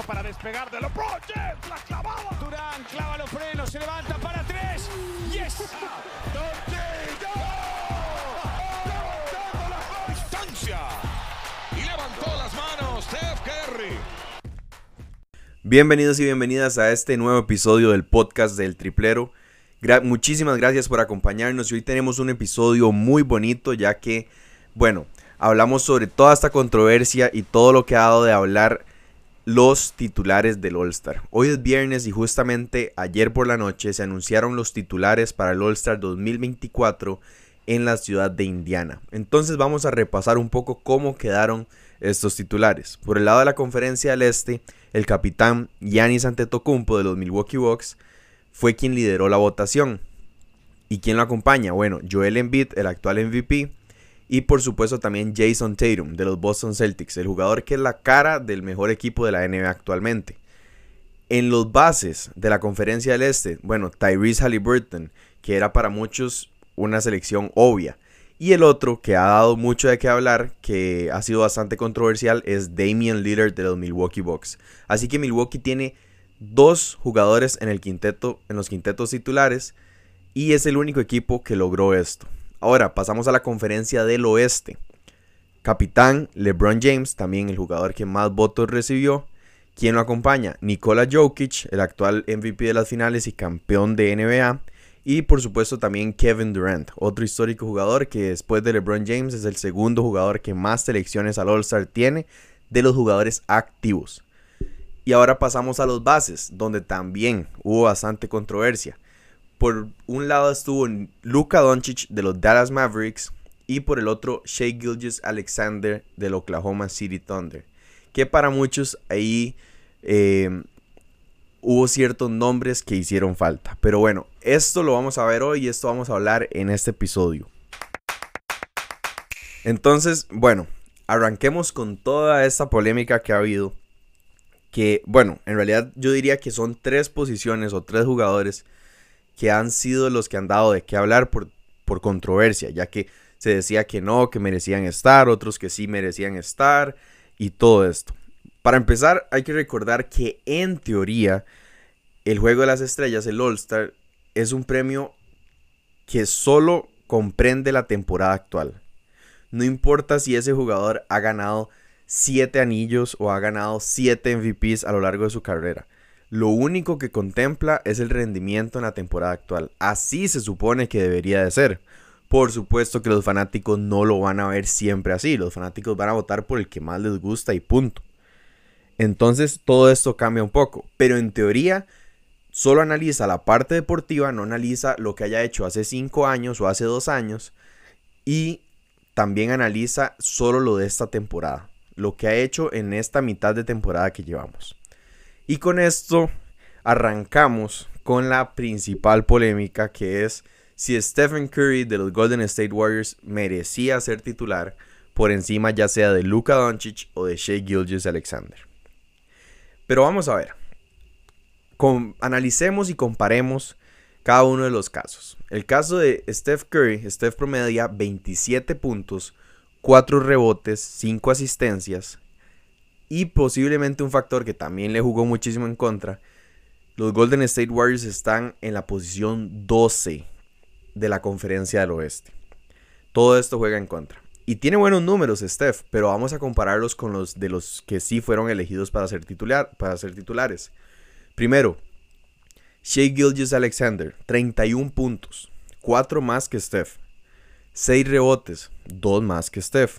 para despegar de LeBron James. La clavada. Durán clava los frenos, se levanta para tres. ¡Yes! Levantando la distancia. Y levantó las manos Steph Curry. Bienvenidos y bienvenidas a este nuevo episodio del podcast del Triplero. Gra- muchísimas gracias por acompañarnos y hoy tenemos un episodio muy bonito ya que, bueno, hablamos sobre toda esta controversia y todo lo que ha dado de hablar los titulares del All-Star. Hoy es viernes y justamente ayer por la noche se anunciaron los titulares para el All-Star 2024 en la ciudad de Indiana. Entonces vamos a repasar un poco cómo quedaron estos titulares. Por el lado de la conferencia del Este, el capitán Giannis Antetokounmpo de los Milwaukee Bucks fue quien lideró la votación. ¿Y quién lo acompaña? Bueno, Joel Embiid, el actual MVP, y por supuesto también Jason Tatum de los Boston Celtics, el jugador que es la cara del mejor equipo de la NBA actualmente. En los bases de la conferencia del Este, bueno, Tyrese Halliburton, que era para muchos una selección obvia. Y el otro que ha dado mucho de qué hablar, que ha sido bastante controversial, es Damian Lillard de los Milwaukee Bucks. Así que Milwaukee tiene dos jugadores en el quinteto, en los quintetos titulares, y es el único equipo que logró esto. Ahora pasamos a la conferencia del oeste. Capitán LeBron James, también el jugador que más votos recibió. ¿Quién lo acompaña? Nikola Jokic, el actual MVP de las finales y campeón de NBA. Y por supuesto también Kevin Durant, otro histórico jugador que después de LeBron James es el segundo jugador que más selecciones al All-Star tiene de los jugadores activos. Y ahora pasamos a los bases, donde también hubo bastante controversia. Por un lado estuvo Luka Doncic de los Dallas Mavericks y por el otro Shea Gilgis Alexander del Oklahoma City Thunder. Que para muchos ahí eh, hubo ciertos nombres que hicieron falta. Pero bueno, esto lo vamos a ver hoy y esto vamos a hablar en este episodio. Entonces, bueno, arranquemos con toda esta polémica que ha habido. Que, bueno, en realidad yo diría que son tres posiciones o tres jugadores que han sido los que han dado de qué hablar por, por controversia, ya que se decía que no, que merecían estar, otros que sí merecían estar y todo esto. Para empezar, hay que recordar que en teoría el Juego de las Estrellas, el All-Star, es un premio que solo comprende la temporada actual. No importa si ese jugador ha ganado 7 anillos o ha ganado 7 MVPs a lo largo de su carrera. Lo único que contempla es el rendimiento en la temporada actual. Así se supone que debería de ser. Por supuesto que los fanáticos no lo van a ver siempre así. Los fanáticos van a votar por el que más les gusta y punto. Entonces todo esto cambia un poco. Pero en teoría solo analiza la parte deportiva, no analiza lo que haya hecho hace 5 años o hace 2 años. Y también analiza solo lo de esta temporada. Lo que ha hecho en esta mitad de temporada que llevamos. Y con esto arrancamos con la principal polémica que es si Stephen Curry de los Golden State Warriors merecía ser titular por encima ya sea de Luka Doncic o de Shea Gilgeous Alexander. Pero vamos a ver. Analicemos y comparemos cada uno de los casos. El caso de Steph Curry, Steph promedia 27 puntos, 4 rebotes, 5 asistencias y posiblemente un factor que también le jugó muchísimo en contra. Los Golden State Warriors están en la posición 12 de la conferencia del oeste. Todo esto juega en contra. Y tiene buenos números Steph, pero vamos a compararlos con los de los que sí fueron elegidos para ser, titular, para ser titulares. Primero, Shea Gilgis Alexander, 31 puntos, 4 más que Steph. 6 rebotes, 2 más que Steph.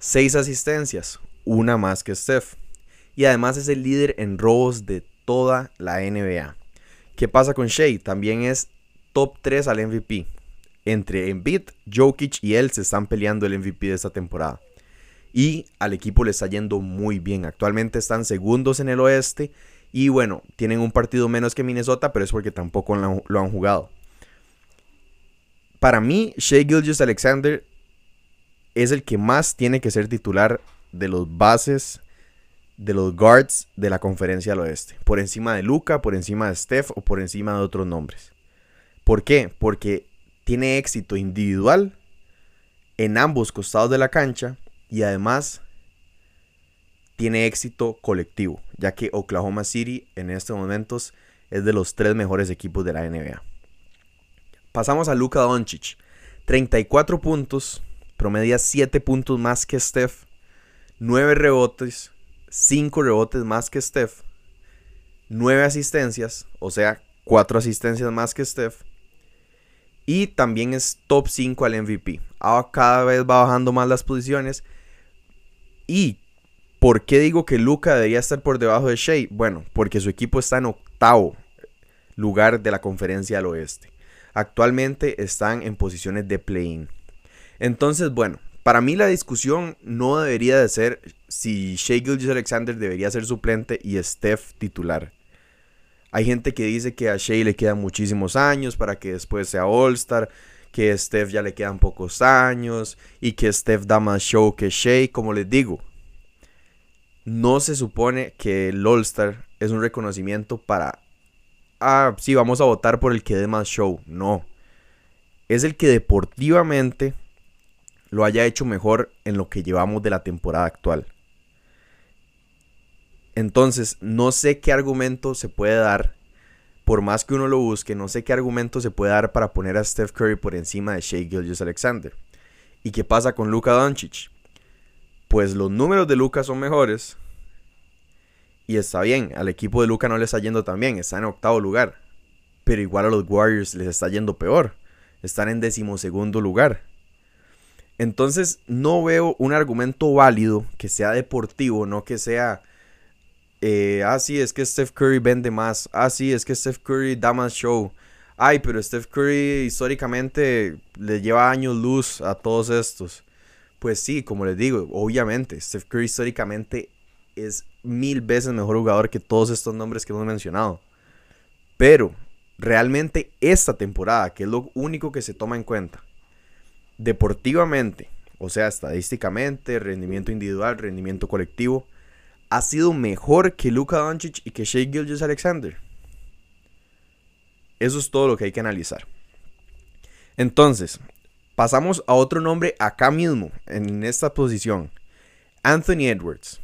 6 asistencias, 1 más que Steph. Y además es el líder en robos de toda la NBA. ¿Qué pasa con Shea? También es top 3 al MVP. Entre Embiid, Jokic y él se están peleando el MVP de esta temporada. Y al equipo le está yendo muy bien. Actualmente están segundos en el oeste. Y bueno, tienen un partido menos que Minnesota, pero es porque tampoco lo han jugado. Para mí, Shea Gilgis Alexander es el que más tiene que ser titular de los bases, de los guards de la conferencia del oeste. Por encima de Luca, por encima de Steph o por encima de otros nombres. ¿Por qué? Porque tiene éxito individual en ambos costados de la cancha y además tiene éxito colectivo, ya que Oklahoma City en estos momentos es de los tres mejores equipos de la NBA. Pasamos a Luka Doncic. 34 puntos, promedia 7 puntos más que Steph, 9 rebotes, 5 rebotes más que Steph, 9 asistencias, o sea, 4 asistencias más que Steph. Y también es top 5 al MVP. Ahora cada vez va bajando más las posiciones. ¿Y por qué digo que Luca debería estar por debajo de Shea? Bueno, porque su equipo está en octavo lugar de la conferencia del oeste. Actualmente están en posiciones de play-in. Entonces, bueno, para mí la discusión no debería de ser si Shea Gilgis Alexander debería ser suplente y Steph titular. Hay gente que dice que a Shea le quedan muchísimos años para que después sea All-Star, que a Steph ya le quedan pocos años y que Steph da más show que Shea, como les digo. No se supone que el All-Star es un reconocimiento para ah, sí, vamos a votar por el que dé más show. No. Es el que deportivamente lo haya hecho mejor en lo que llevamos de la temporada actual. Entonces, no sé qué argumento se puede dar, por más que uno lo busque, no sé qué argumento se puede dar para poner a Steph Curry por encima de Shea Gilgis Alexander. ¿Y qué pasa con Luka Doncic? Pues los números de Luka son mejores, y está bien, al equipo de Luca no le está yendo tan bien, está en octavo lugar. Pero igual a los Warriors les está yendo peor. Están en decimosegundo lugar. Entonces no veo un argumento válido que sea deportivo, no que sea... Eh, ah, es que Steph Curry vende más. Ah, es que Steph Curry da más show. Ay, pero Steph Curry históricamente le lleva años luz a todos estos. Pues sí, como les digo, obviamente, Steph Curry históricamente es mil veces mejor jugador que todos estos nombres que hemos mencionado. Pero realmente esta temporada, que es lo único que se toma en cuenta, deportivamente, o sea, estadísticamente, rendimiento individual, rendimiento colectivo, ha sido mejor que Luka Doncic y que Shea Gilgis Alexander. Eso es todo lo que hay que analizar. Entonces, pasamos a otro nombre acá mismo, en esta posición. Anthony Edwards.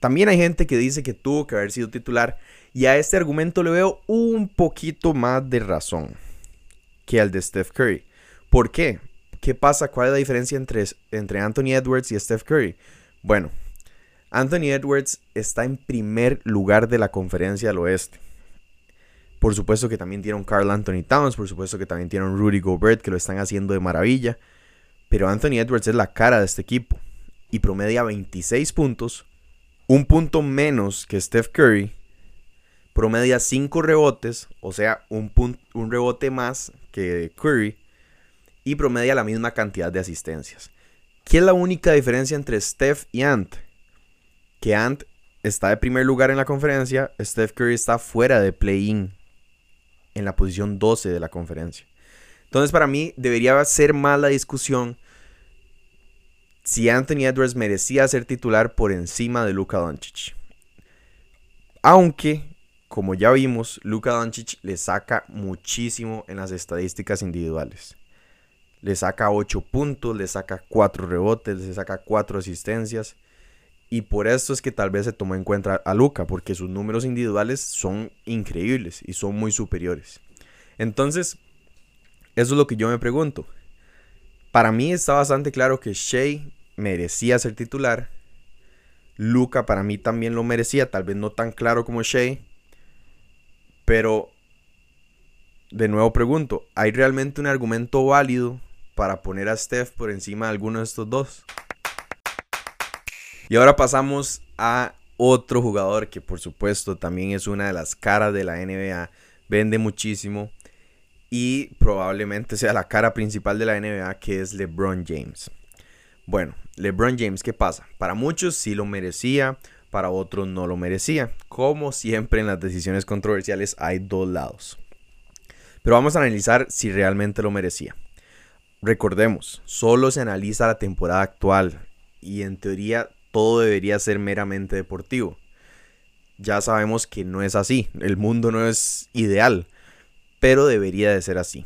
También hay gente que dice que tuvo que haber sido titular y a este argumento le veo un poquito más de razón que al de Steph Curry. ¿Por qué? ¿Qué pasa? ¿Cuál es la diferencia entre, entre Anthony Edwards y Steph Curry? Bueno, Anthony Edwards está en primer lugar de la conferencia del oeste. Por supuesto que también tiene un Carl Anthony Towns, por supuesto que también tiene un Rudy Gobert que lo están haciendo de maravilla. Pero Anthony Edwards es la cara de este equipo y promedia 26 puntos, un punto menos que Steph Curry, promedia 5 rebotes, o sea, un, un rebote más que Curry, y promedia la misma cantidad de asistencias. ¿Qué es la única diferencia entre Steph y Ant? Que Ant está de primer lugar en la conferencia, Steph Curry está fuera de play-in, en la posición 12 de la conferencia. Entonces para mí debería ser más la discusión si Anthony Edwards merecía ser titular por encima de Luka Doncic. Aunque, como ya vimos, Luka Doncic le saca muchísimo en las estadísticas individuales. Le saca 8 puntos, le saca 4 rebotes, le saca 4 asistencias. Y por esto es que tal vez se tomó en cuenta a Luka, porque sus números individuales son increíbles y son muy superiores. Entonces, eso es lo que yo me pregunto. Para mí está bastante claro que Shea merecía ser titular. Luca para mí también lo merecía, tal vez no tan claro como Shea. Pero, de nuevo pregunto, ¿hay realmente un argumento válido para poner a Steph por encima de alguno de estos dos? Y ahora pasamos a otro jugador que por supuesto también es una de las caras de la NBA, vende muchísimo y probablemente sea la cara principal de la NBA que es LeBron James. Bueno, LeBron James, ¿qué pasa? Para muchos sí lo merecía, para otros no lo merecía. Como siempre en las decisiones controversiales hay dos lados. Pero vamos a analizar si realmente lo merecía. Recordemos, solo se analiza la temporada actual y en teoría todo debería ser meramente deportivo. Ya sabemos que no es así, el mundo no es ideal, pero debería de ser así.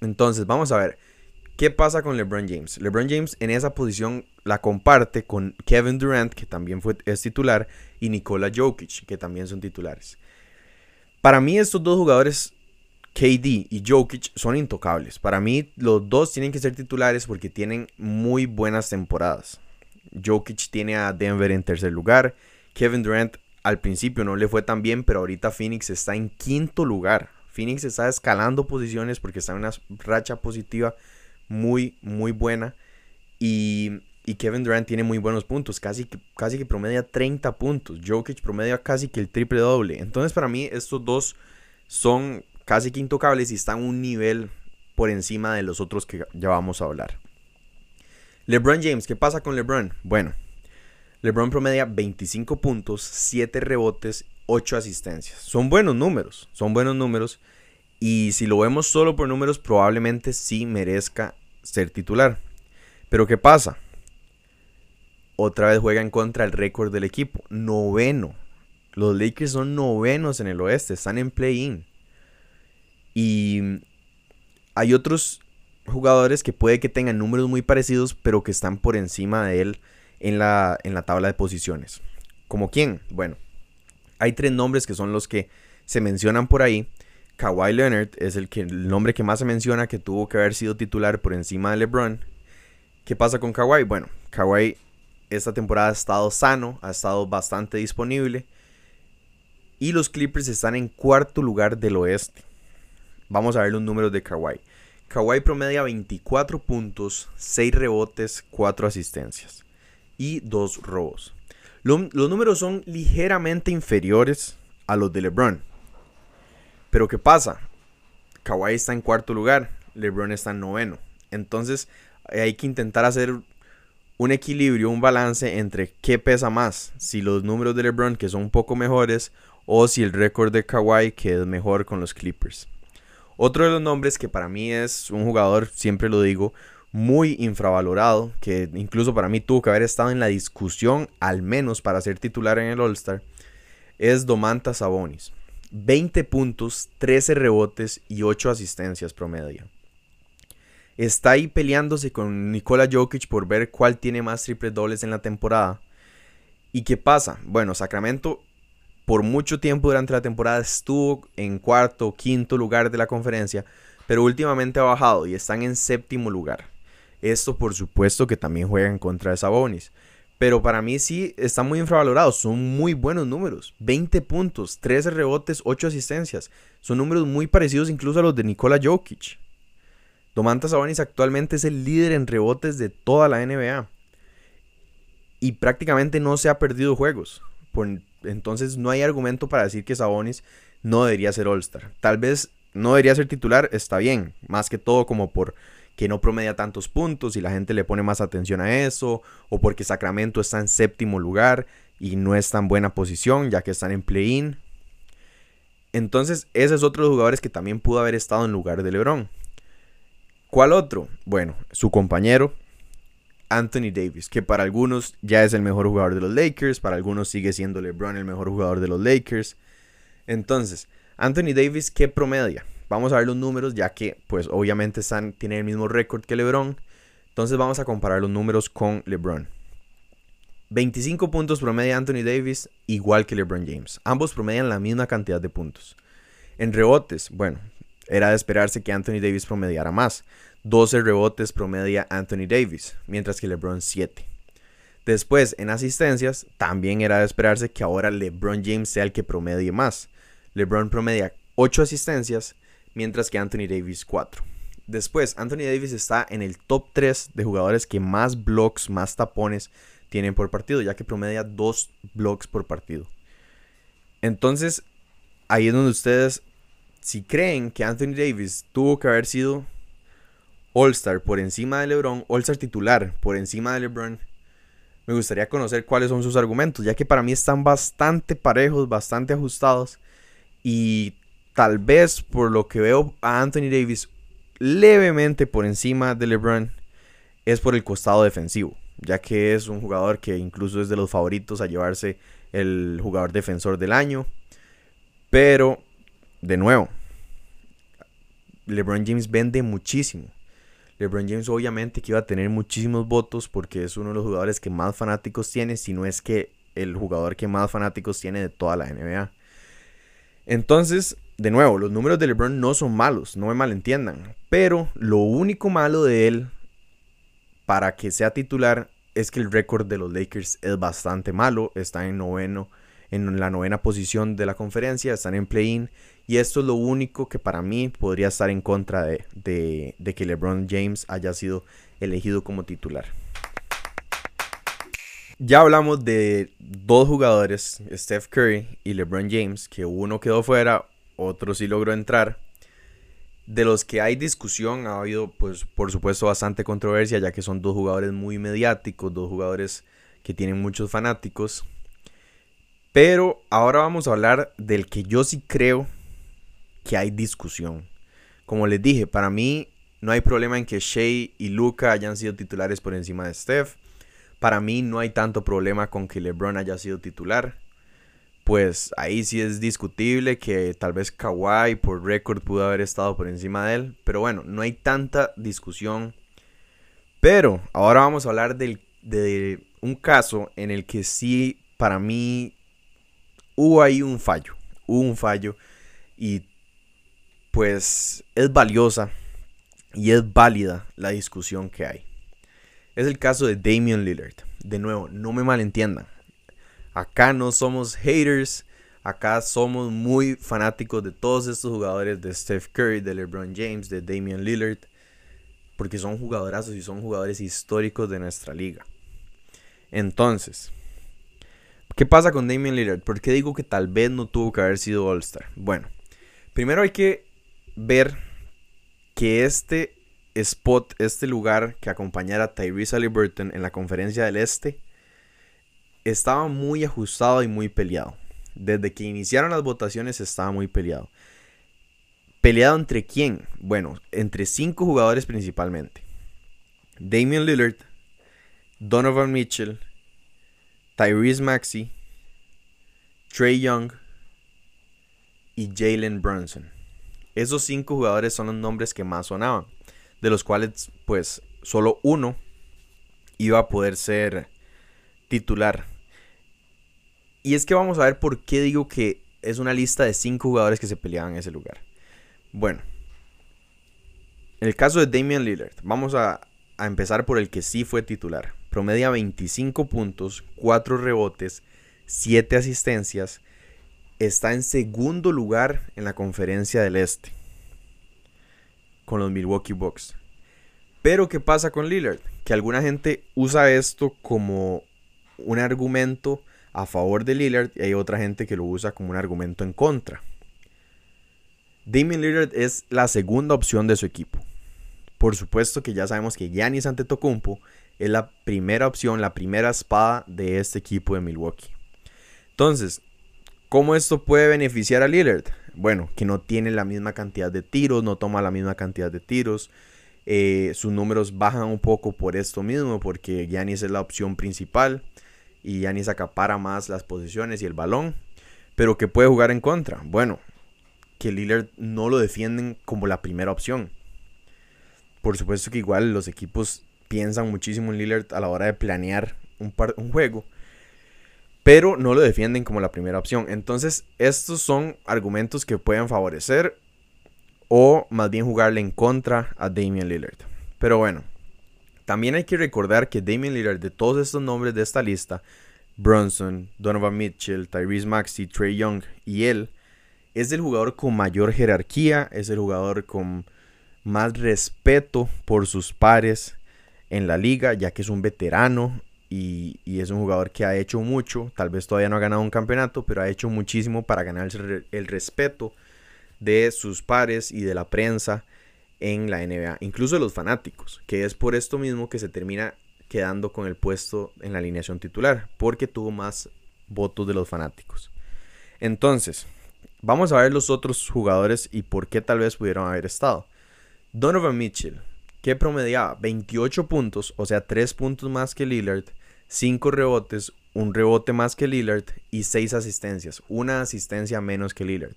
Entonces, vamos a ver, ¿Qué pasa con LeBron James? LeBron James en esa posición la comparte con Kevin Durant, que también fue, es titular, y Nikola Jokic, que también son titulares. Para mí estos dos jugadores, KD y Jokic, son intocables. Para mí los dos tienen que ser titulares porque tienen muy buenas temporadas. Jokic tiene a Denver en tercer lugar. Kevin Durant al principio no le fue tan bien, pero ahorita Phoenix está en quinto lugar. Phoenix está escalando posiciones porque está en una racha positiva muy, muy buena. Y, Kevin Durant tiene muy buenos puntos, casi que, casi que promedia 30 puntos. Jokic promedia casi que el triple doble. Entonces, para mí, estos dos son casi que intocables y están un nivel por encima de los otros que ya vamos a hablar. LeBron James, ¿qué pasa con LeBron? Bueno, LeBron promedia 25 puntos, 7 rebotes, 8 asistencias. Son buenos números, son buenos números. Y si lo vemos solo por números, probablemente sí merezca ser titular. Pero ¿qué pasa? Otra vez juega en contra el récord del equipo. Noveno. Los Lakers son novenos en el oeste. Están en play-in. Y hay otros jugadores que puede que tengan números muy parecidos, pero que están por encima de él en la, en la tabla de posiciones. ¿Como quién? Bueno, hay tres nombres que son los que se mencionan por ahí. Kawhi Leonard es el, que, el nombre que más se menciona que tuvo que haber sido titular por encima de LeBron. ¿Qué pasa con Kawhi? Bueno, Kawhi esta temporada ha estado sano, ha estado bastante disponible. Y los Clippers están en cuarto lugar del oeste. Vamos a ver los números de Kawhi. Kawhi promedia 24 puntos, 6 rebotes, 4 asistencias y 2 robos. los números son ligeramente inferiores a los de LeBron. Pero ¿qué pasa? Kawhi está en cuarto lugar, LeBron está en noveno. Entonces hay que intentar hacer un equilibrio, un balance entre qué pesa más, si los números de LeBron que son un poco mejores o si el récord de Kawhi que es mejor con los Clippers. Otro de los nombres que para mí es un jugador, siempre lo digo, muy infravalorado, que incluso para mí tuvo que haber estado en la discusión al menos para ser titular en el All-Star, es Domantas Sabonis. 20 puntos, 13 rebotes y 8 asistencias promedio. Está ahí peleándose con Nikola Jokic por ver cuál tiene más triple dobles en la temporada. ¿Y qué pasa? Bueno, Sacramento por mucho tiempo durante la temporada estuvo en cuarto o quinto lugar de la conferencia, pero últimamente ha bajado y están en séptimo lugar. Esto por supuesto que también juega en contra de Sabonis. Pero para mí sí está muy infravalorado. Son muy buenos números. 20 puntos, 13 rebotes, 8 asistencias. Son números muy parecidos incluso a los de Nikola Jokic. Domantas Sabonis actualmente es el líder en rebotes de toda la NBA. Y prácticamente no se ha perdido juegos. Entonces no hay argumento para decir que Sabonis no debería ser All-Star. Tal vez no debería ser titular, está bien. Más que todo como por que no promedia tantos puntos y la gente le pone más atención a eso, o porque Sacramento está en séptimo lugar y no es tan buena posición ya que están en play-in. Entonces, ese es otro de los jugadores que también pudo haber estado en lugar de LeBron. ¿Cuál otro? Bueno, su compañero, Anthony Davis, que para algunos ya es el mejor jugador de los Lakers, para algunos sigue siendo LeBron el mejor jugador de los Lakers. Entonces, Anthony Davis, ¿qué promedia? Vamos a ver los números, ya que, pues, obviamente están, tienen el mismo récord que LeBron. Entonces, vamos a comparar los números con LeBron. 25 puntos promedia Anthony Davis, igual que LeBron James. Ambos promedian la misma cantidad de puntos. En rebotes, bueno, era de esperarse que Anthony Davis promediara más. 12 rebotes promedia Anthony Davis, mientras que LeBron 7. Después, en asistencias, también era de esperarse que ahora LeBron James sea el que promedie más. LeBron promedia 8 asistencias, mientras que Anthony Davis 4. Después, Anthony Davis está en el top 3 de jugadores que más blocks, más tapones tienen por partido, ya que promedia 2 blocks por partido. Entonces, ahí es donde ustedes, si creen que Anthony Davis tuvo que haber sido All-Star por encima de LeBron, All-Star titular por encima de LeBron, me gustaría conocer cuáles son sus argumentos, ya que para mí están bastante parejos, bastante ajustados. Y tal vez por lo que veo a Anthony Davis levemente por encima de LeBron es por el costado defensivo, ya que es un jugador que incluso es de los favoritos a llevarse el jugador defensor del año. Pero, de nuevo, LeBron James vende muchísimo. LeBron James obviamente que iba a tener muchísimos votos porque es uno de los jugadores que más fanáticos tiene, si no es que el jugador que más fanáticos tiene de toda la NBA. Entonces, de nuevo, los números de LeBron no son malos, no me malentiendan, pero lo único malo de él para que sea titular es que el récord de los Lakers es bastante malo, está en noveno en la novena posición de la conferencia, están en play-in y esto es lo único que para mí podría estar en contra de, de, que LeBron James haya sido elegido como titular. Ya hablamos de dos jugadores, Steph Curry y LeBron James, que uno quedó fuera, otro sí logró entrar. De los que hay discusión, ha habido, pues, por supuesto, bastante controversia, ya que son dos jugadores muy mediáticos, dos jugadores que tienen muchos fanáticos. Pero ahora vamos a hablar del que yo sí creo que hay discusión. Como les dije, para mí no hay problema en que Shea y Luca hayan sido titulares por encima de Steph. Para mí no hay tanto problema con que LeBron haya sido titular. Pues ahí sí es discutible que tal vez Kawhi por récord pudo haber estado por encima de él. Pero bueno, no hay tanta discusión. Pero ahora vamos a hablar del, de un caso en el que sí para mí hubo ahí un fallo, hubo un fallo y pues es valiosa y es válida la discusión que hay. Es el caso de Damian Lillard. De nuevo, no me malentiendan. Acá no somos haters, acá somos muy fanáticos de todos estos jugadores, de Steph Curry, de LeBron James, de Damian Lillard, porque son jugadorazos y son jugadores históricos de nuestra liga. Entonces, ¿Qué pasa con Damian Lillard? ¿Por qué digo que tal vez no tuvo que haber sido All-Star? Bueno, primero hay que ver que este spot, este lugar que acompañara a Tyrese Halliburton en la conferencia del Este, estaba muy ajustado y muy peleado. Desde que iniciaron las votaciones estaba muy peleado. ¿Peleado entre quién? Bueno, entre cinco jugadores principalmente. Damian Lillard, Donovan Mitchell, Tyrese Maxey, Trey Young y Jalen Brunson. Esos cinco jugadores son los nombres que más sonaban, de los cuales pues solo uno iba a poder ser titular. Y es que vamos a ver por qué digo que es una lista de cinco jugadores que se peleaban en ese lugar. Bueno, en el caso de Damian Lillard, vamos a, a empezar por el que sí fue titular promedia 25 puntos, 4 rebotes, 7 asistencias. Está en segundo lugar en la conferencia del Este con los Milwaukee Bucks. Pero ¿qué pasa con Lillard? Que alguna gente usa esto como un argumento a favor de Lillard y hay otra gente que lo usa como un argumento en contra. Damian Lillard es la segunda opción de su equipo. Por supuesto que ya sabemos que Giannis Antetokounmpo es la primera opción, la primera espada de este equipo de Milwaukee. Entonces, ¿cómo esto puede beneficiar a Lillard? Bueno, que no tiene la misma cantidad de tiros, no toma la misma cantidad de tiros. Eh, sus números bajan un poco por esto mismo, porque Giannis es la opción principal y Giannis acapara más las posiciones y el balón. Pero que puede jugar en contra. Bueno, que Lillard no lo defienden como la primera opción. Por supuesto que igual los equipos piensan muchísimo en Lillard a la hora de planear un, un juego. Pero no lo defienden como la primera opción. Entonces, estos son argumentos que pueden favorecer o más bien jugarle en contra a Damian Lillard. Pero bueno, también hay que recordar que Damian Lillard, de todos estos nombres de esta lista, Bronson, Donovan Mitchell, Tyrese Maxey, Trey Young y él, es el jugador con mayor jerarquía, es el jugador con más respeto por sus pares en la liga, ya que es un veterano y, es un jugador que ha hecho mucho. Tal vez todavía no ha ganado un campeonato, pero ha hecho muchísimo para ganarse el respeto de sus pares y de la prensa en la NBA, incluso de los fanáticos, que es por esto mismo que se termina quedando con el puesto en la alineación titular, porque tuvo más votos de los fanáticos. Entonces, vamos a ver los otros jugadores y por qué tal vez pudieron haber estado. Donovan Mitchell, que promediaba 28 puntos, o sea, 3 puntos más que Lillard, 5 rebotes, un rebote más que Lillard y 6 asistencias, una asistencia menos que Lillard.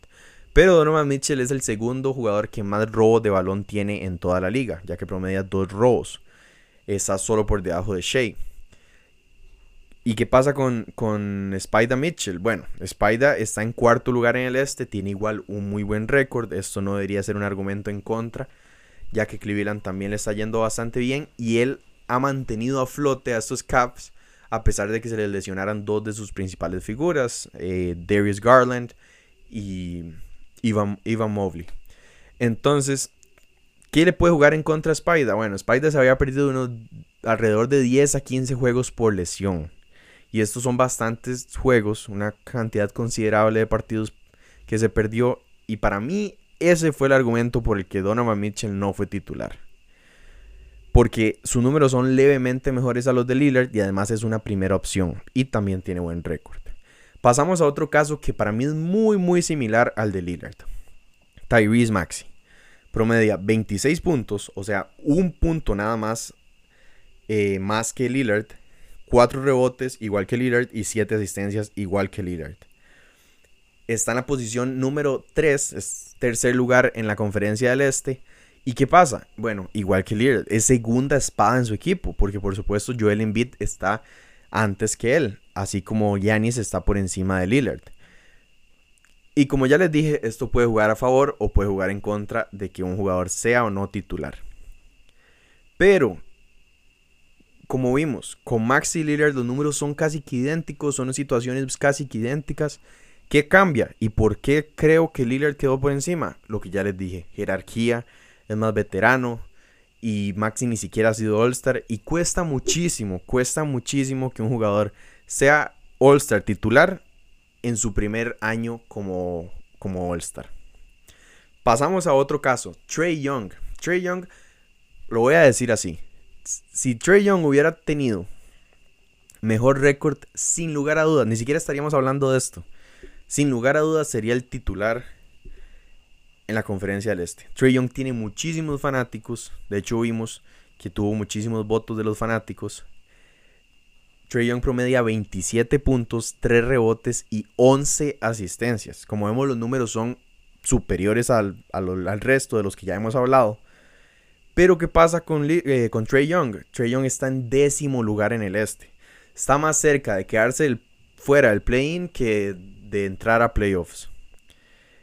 Pero Donovan Mitchell es el segundo jugador que más robos de balón tiene en toda la liga, ya que promedia dos robos. Está solo por debajo de Shea. ¿Y qué pasa con, con Spider Mitchell? Bueno, Spider está en cuarto lugar en el este, tiene igual un muy buen récord. Esto no debería ser un argumento en contra, ya que Cleveland también le está yendo bastante bien y él ha mantenido a flote a estos Caps a pesar de que se les lesionaran dos de sus principales figuras, eh, Darius Garland y Ivan, Ivan Mobley. Entonces, ¿qué le puede jugar en contra a Spider? Bueno, Spider se había perdido unos alrededor de 10 a 15 juegos por lesión. Y estos son bastantes juegos, una cantidad considerable de partidos que se perdió. Y para mí ese fue el argumento por el que Donovan Mitchell no fue titular. Porque sus números son levemente mejores a los de Lillard y además es una primera opción. Y también tiene buen récord. Pasamos a otro caso que para mí es muy muy similar al de Lillard. Tyrese Maxi. Promedia 26 puntos, o sea, un punto nada más eh, más que Lillard 4 rebotes igual que Lillard y 7 asistencias igual que Lillard. Está en la posición número 3, es tercer lugar en la conferencia del este. ¿Y qué pasa? Bueno, igual que Lillard, es segunda espada en su equipo, porque por supuesto Joel Embiid está antes que él, así como Giannis está por encima de Lillard. Y como ya les dije, esto puede jugar a favor o puede jugar en contra de que un jugador sea o no titular. Pero como vimos, con Maxi Lillard los números son casi que idénticos, son situaciones casi que idénticas. ¿Qué cambia? ¿Y por qué creo que Lillard quedó por encima? Lo que ya les dije, jerarquía, es más veterano y Maxi ni siquiera ha sido All-Star y cuesta muchísimo, cuesta muchísimo que un jugador sea All-Star titular en su primer año como, como All-Star. Pasamos a otro caso, Trey Young. Trey Young, lo voy a decir así, si Trey Young hubiera tenido mejor récord, sin lugar a dudas, ni siquiera estaríamos hablando de esto. Sin lugar a dudas sería el titular en la conferencia del Este. Trey Young tiene muchísimos fanáticos. De hecho, vimos que tuvo muchísimos votos de los fanáticos. Trey Young promedia 27 puntos, 3 rebotes y 11 asistencias. Como vemos, los números son superiores al, al resto de los que ya hemos hablado. Pero ¿qué pasa con, eh, con Trey Young? Trey Young está en décimo lugar en el este. Está más cerca de quedarse fuera del play-in que de entrar a playoffs.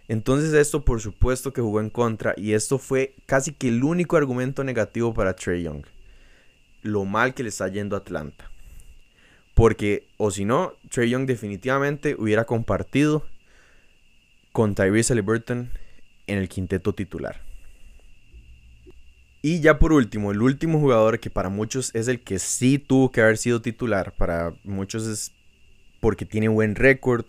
Entonces esto por supuesto que jugó en contra y esto fue casi que el único argumento negativo para Trey Young. Lo mal que le está yendo a Atlanta. Porque, o si no, Trey Young definitivamente hubiera compartido con Tyrese Halliburton en el quinteto titular. Y ya por último, el último jugador que para muchos es el que sí tuvo que haber sido titular, para muchos es porque tiene buen récord,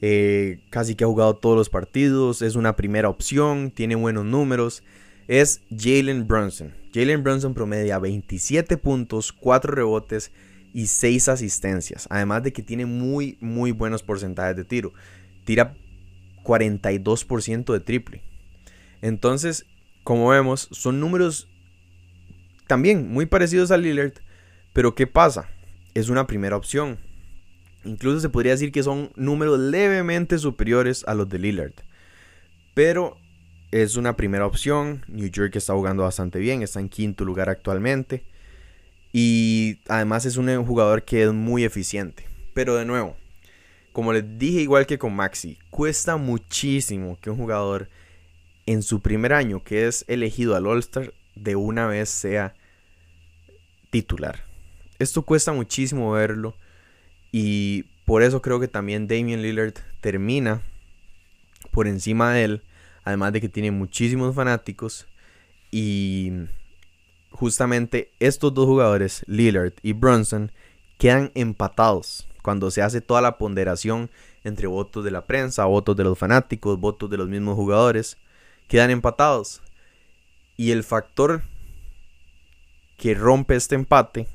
eh, casi que ha jugado todos los partidos, es una primera opción, tiene buenos números, es Jalen Brunson. Jalen Brunson promedia 27 puntos, 4 rebotes y 6 asistencias, además de que tiene muy, muy buenos porcentajes de tiro. Tira 42% de triple. Entonces, como vemos, son números también muy parecidos a Lillard, pero ¿qué pasa? Es una primera opción. Incluso se podría decir que son números levemente superiores a los de Lillard. Pero es una primera opción. New York está jugando bastante bien, está en quinto lugar actualmente. Y además es un jugador que es muy eficiente. Pero de nuevo, como les dije igual que con Maxi, cuesta muchísimo que un jugador en su primer año, que es elegido al All-Star, de una vez sea titular. Esto cuesta muchísimo verlo y por eso creo que también Damian Lillard termina por encima de él, además de que tiene muchísimos fanáticos y justamente estos dos jugadores, Lillard y Brunson, quedan empatados cuando se hace toda la ponderación entre votos de la prensa, votos de los fanáticos, votos de los mismos jugadores, quedan empatados. Y el factor que rompe este empate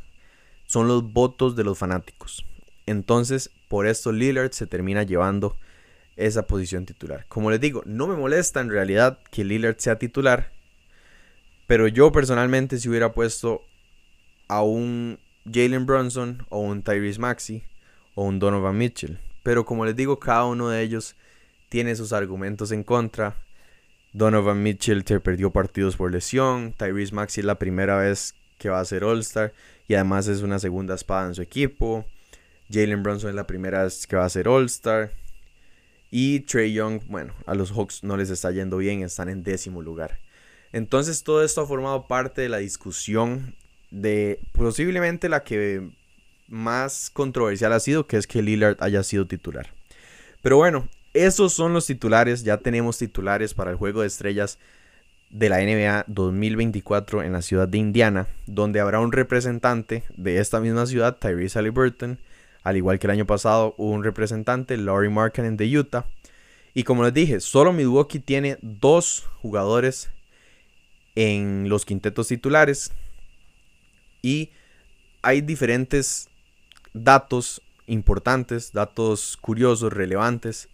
son los votos de los fanáticos. Entonces, por esto Lillard se termina llevando esa posición titular. Como les digo, no me molesta en realidad que Lillard sea titular, pero yo personalmente si hubiera puesto a un Jalen Brunson o un Tyrese Maxi o un Donovan Mitchell. Pero como les digo, cada uno de ellos tiene sus argumentos en contra. Donovan Mitchell perdió partidos por lesión. Tyrese Maxey es la primera vez que va a ser All-Star y además es una segunda espada en su equipo. Jalen Brunson es la primera vez que va a ser All-Star. Y Trey Young, bueno, a los Hawks no les está yendo bien, están en décimo lugar. Entonces todo esto ha formado parte de la discusión de posiblemente la que más controversial ha sido, que es que Lillard haya sido titular. Pero bueno, esos son los titulares, ya tenemos titulares para el juego de estrellas de la NBA 2024 en la ciudad de Indiana, donde habrá un representante de esta misma ciudad, Tyrese Halliburton, al igual que el año pasado hubo un representante, Laurie Markkinen de Utah. Y como les dije, solo Milwaukee tiene dos jugadores en los quintetos titulares. Y hay diferentes datos importantes, datos curiosos, relevantes.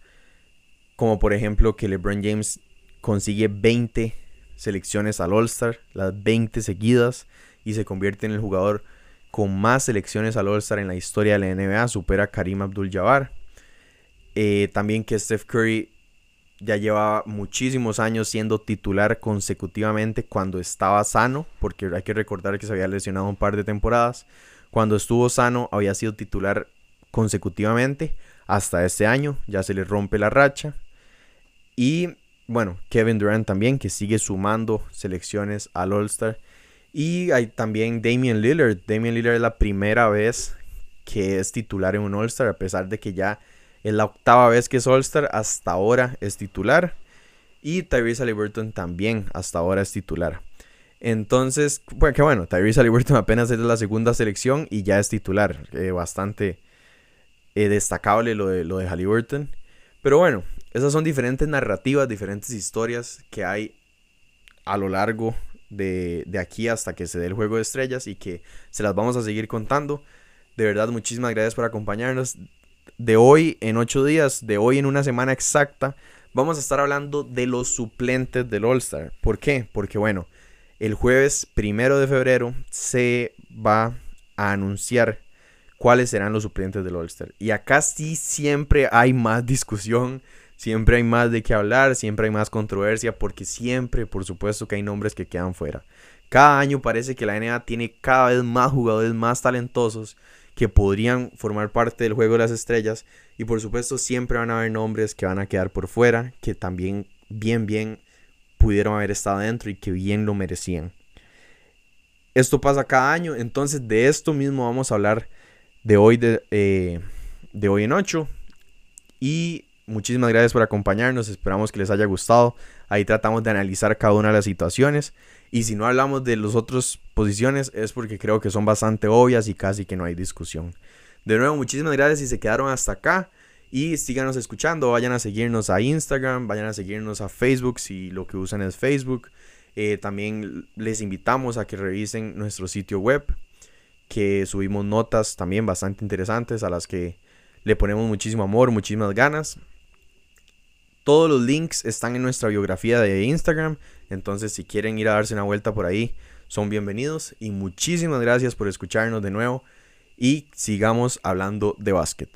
Como por ejemplo que LeBron James consigue 20 selecciones al All-Star, las 20 seguidas, y se convierte en el jugador con más selecciones al All-Star en la historia de la NBA, supera Karim Abdul-Jabbar. Eh, también que Steph Curry ya lleva muchísimos años siendo titular consecutivamente cuando estaba sano, porque hay que recordar que se había lesionado un par de temporadas. Cuando estuvo sano había sido titular consecutivamente hasta este año, ya se le rompe la racha. Y bueno, Kevin Durant también, que sigue sumando selecciones al All-Star. Y hay también Damian Lillard. Damian Lillard es la primera vez que es titular en un All-Star, a pesar de que ya es la octava vez que es All-Star, hasta ahora es titular. Y Tyrese Halliburton también hasta ahora es titular. Entonces, bueno, que bueno, Tyrese Halliburton apenas es la segunda selección y ya es titular. Eh, bastante eh, destacable lo de, lo de Halliburton. Pero bueno, esas son diferentes narrativas, diferentes historias que hay a lo largo de, aquí hasta que se dé el juego de estrellas y que se las vamos a seguir contando. De verdad, muchísimas gracias por acompañarnos. De hoy en ocho días, de hoy en una semana exacta, vamos a estar hablando de los suplentes del All-Star. ¿Por qué? Porque bueno, el jueves primero de febrero se va a anunciar cuáles serán los suplentes del All-Star. Y acá sí siempre hay más discusión Siempre hay más de qué hablar, siempre hay más controversia, porque siempre, por supuesto, que hay nombres que quedan fuera. Cada año parece que la NBA tiene cada vez más jugadores más talentosos que podrían formar parte del juego de las estrellas. Y por supuesto, siempre van a haber nombres que van a quedar por fuera, que también bien, bien pudieron haber estado dentro y que bien lo merecían. Esto pasa cada año, entonces de esto mismo vamos a hablar de hoy, de, eh, de hoy en 8. Y Muchísimas gracias por acompañarnos, esperamos que les haya gustado. Ahí tratamos de analizar cada una de las situaciones. Y si no hablamos de las otras posiciones es porque creo que son bastante obvias y casi que no hay discusión. De nuevo, muchísimas gracias si se quedaron hasta acá. Y síganos escuchando, vayan a seguirnos a Instagram, vayan a seguirnos a Facebook si lo que usan es Facebook. Eh, también les invitamos a que revisen nuestro sitio web, que subimos notas también bastante interesantes a las que le ponemos muchísimo amor, muchísimas ganas. Todos los links están en nuestra biografía de Instagram. Entonces, si quieren ir a darse una vuelta por ahí, son bienvenidos. Y muchísimas gracias por escucharnos de nuevo. Y sigamos hablando de básquet.